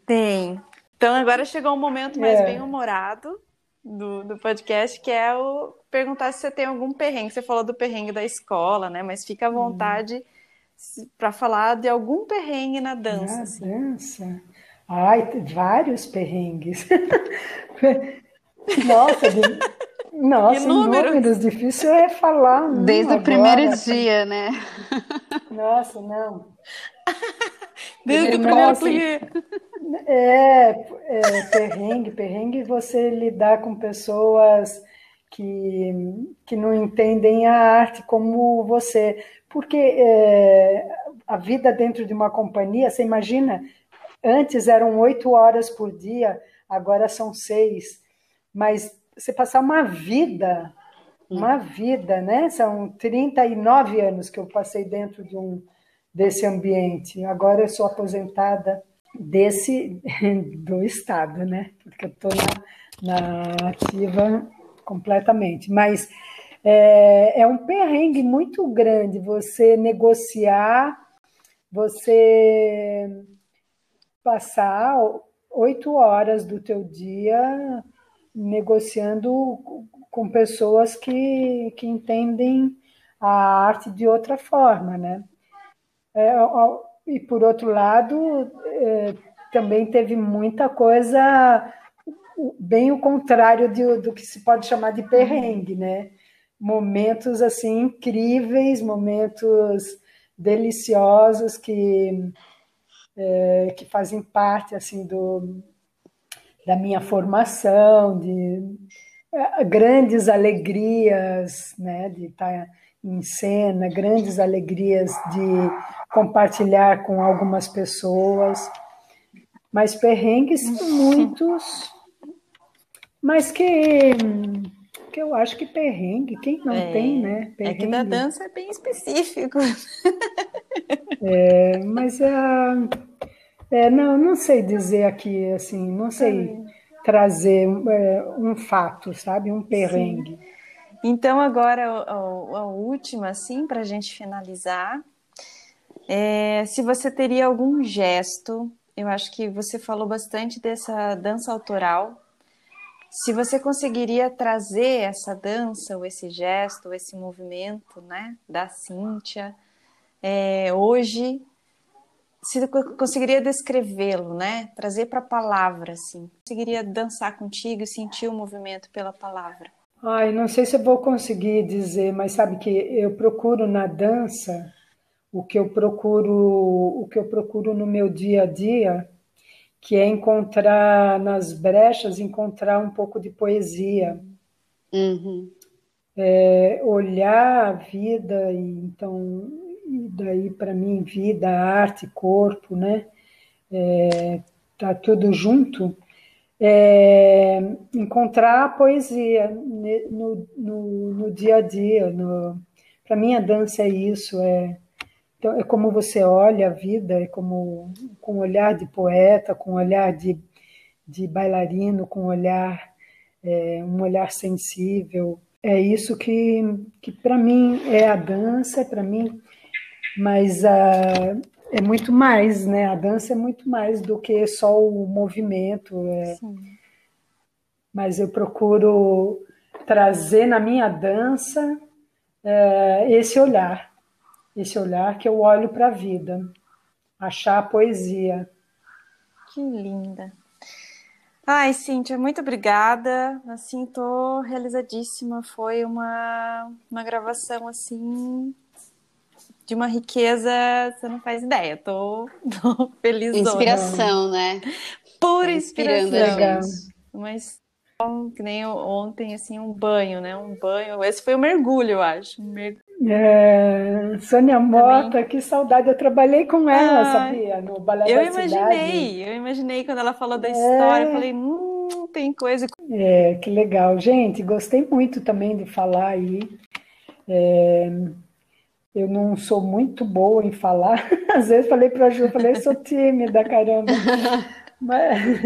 Tem. Então agora chegou um momento mais é. bem humorado do, do podcast, que é o perguntar se você tem algum perrengue. Você falou do perrengue da escola, né? Mas fica à vontade hum. para falar de algum perrengue na dança. Na assim. dança? Ai, vários perrengues. Nossa, de... Nossa, inúmeros. inúmeros. Difícil é falar. Desde agora. o primeiro dia, né? Nossa, não. Desde o primeiro É, é, perrengue, perrengue você lidar com pessoas que, que não entendem a arte como você. Porque é, a vida dentro de uma companhia, você imagina, antes eram oito horas por dia, agora são seis. Mas você passar uma vida, uma vida, né? São 39 anos que eu passei dentro de um desse ambiente. Agora eu sou aposentada desse do estado, né? Porque eu estou na, na, ativa completamente. Mas é, é um perrengue muito grande você negociar, você passar oito horas do teu dia negociando com pessoas que, que entendem a arte de outra forma, né? É, e por outro lado, é, também teve muita coisa bem o contrário de, do que se pode chamar de perrengue, né? Momentos assim incríveis, momentos deliciosos que é, que fazem parte assim do da minha formação, de é, grandes alegrias, né? De estar em cena, grandes alegrias de compartilhar com algumas pessoas, mas perrengues muitos, mas que que eu acho que perrengue, quem não é, tem, né? Perrengue. É que da dança é bem específico. É, mas é, é, não, não sei dizer aqui, assim, não sei trazer é, um fato, sabe? Um perrengue. Sim. Então, agora a, a última, assim, para a gente finalizar. É, se você teria algum gesto, eu acho que você falou bastante dessa dança autoral. Se você conseguiria trazer essa dança, ou esse gesto, ou esse movimento, né, da Cíntia, é, hoje, se conseguiria descrevê-lo, né? Trazer para a palavra, assim. Conseguiria dançar contigo e sentir o movimento pela palavra. Ai, não sei se eu vou conseguir dizer, mas sabe que eu procuro na dança o que eu procuro, o que eu procuro no meu dia a dia, que é encontrar nas brechas, encontrar um pouco de poesia. Uhum. É, olhar a vida, e, então, e daí para mim, vida, arte, corpo, né? É, tá tudo junto é, encontrar a poesia no, no, no, dia a dia. Para mim, a dança é isso, é, então, é como você olha a vida, é como com olhar de poeta, com olhar de, de bailarino, com olhar, é, um olhar sensível. É isso que, que para mim é a dança, para mim, mas a, é muito mais, né? A dança é muito mais do que só o movimento. É... Mas eu procuro trazer na minha dança é, esse olhar, esse olhar que eu olho para a vida, achar a poesia. Que linda. Ai, Cíntia, muito obrigada. Assim, tô realizadíssima. Foi uma, uma gravação assim de uma riqueza, você não faz ideia. Tô, tô feliz. Inspiração, né? Pura tá inspiração. Mas que nem ontem, assim, um banho, né? Um banho. Esse foi um mergulho, eu acho. Um mergulho. É, Sônia Mota, Também. que saudade. Eu trabalhei com ela, ah, sabia? No Balé eu da imaginei, cidade. eu imaginei quando ela falou da é... história. Eu falei, hum, tem coisa. É, que legal. Gente, gostei muito também de falar aí. É, eu não sou muito boa em falar. Às vezes falei para a Ju, falei, sou tímida, caramba. mas,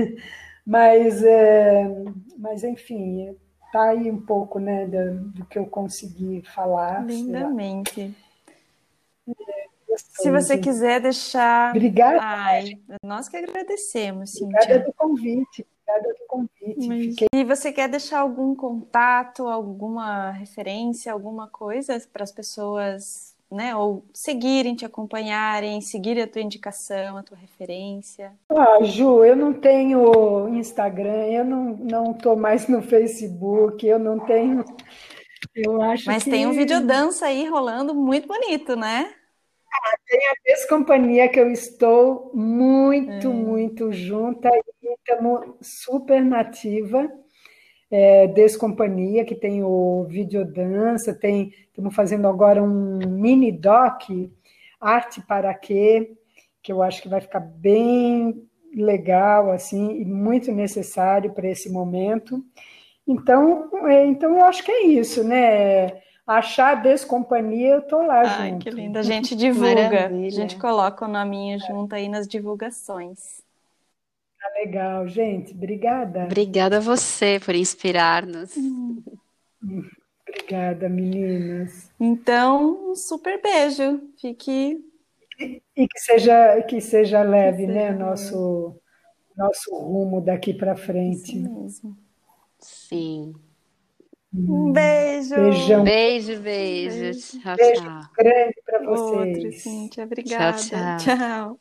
mas, é, mas, enfim, tá aí um pouco né, do, do que eu consegui falar. Lindamente. Se você quiser deixar. Obrigada. Ai, nós que agradecemos, Obrigada Cíntia. do convite. Obrigada do convite. Mas... Fiquei... E você quer deixar algum contato, alguma referência, alguma coisa para as pessoas né? Ou seguirem, te acompanharem, seguir a tua indicação, a tua referência? Ah, Ju, eu não tenho Instagram, eu não não tô mais no Facebook, eu não tenho. Eu acho Mas que... tem um videodança aí rolando muito bonito, né? Ah, tem a Descompanhia que eu estou muito, é. muito junta e estamos super nativa é, Descompanhia, que tem o Videodança, tem, estamos fazendo agora um mini doc, Arte para Quê, que eu acho que vai ficar bem legal, assim, e muito necessário para esse momento. Então, é, então eu acho que é isso, né? Achar a Descompanhia, eu estou lá Ai, junto. que lindo. A gente divulga, Maravilha. a gente coloca o nominho junto aí nas divulgações. Tá legal, gente. Obrigada. Obrigada a você por inspirar-nos. Obrigada, meninas. Então, um super beijo. Fique. E que seja, que seja leve, que né? Seja nosso, nosso rumo daqui para frente. Isso mesmo. Sim. Um beijo. Beijão. Beijo, beijo. beijo. Tchau, beijo tchau. grande para vocês. Outro, Cíntia. Obrigada. Tchau, tchau. tchau.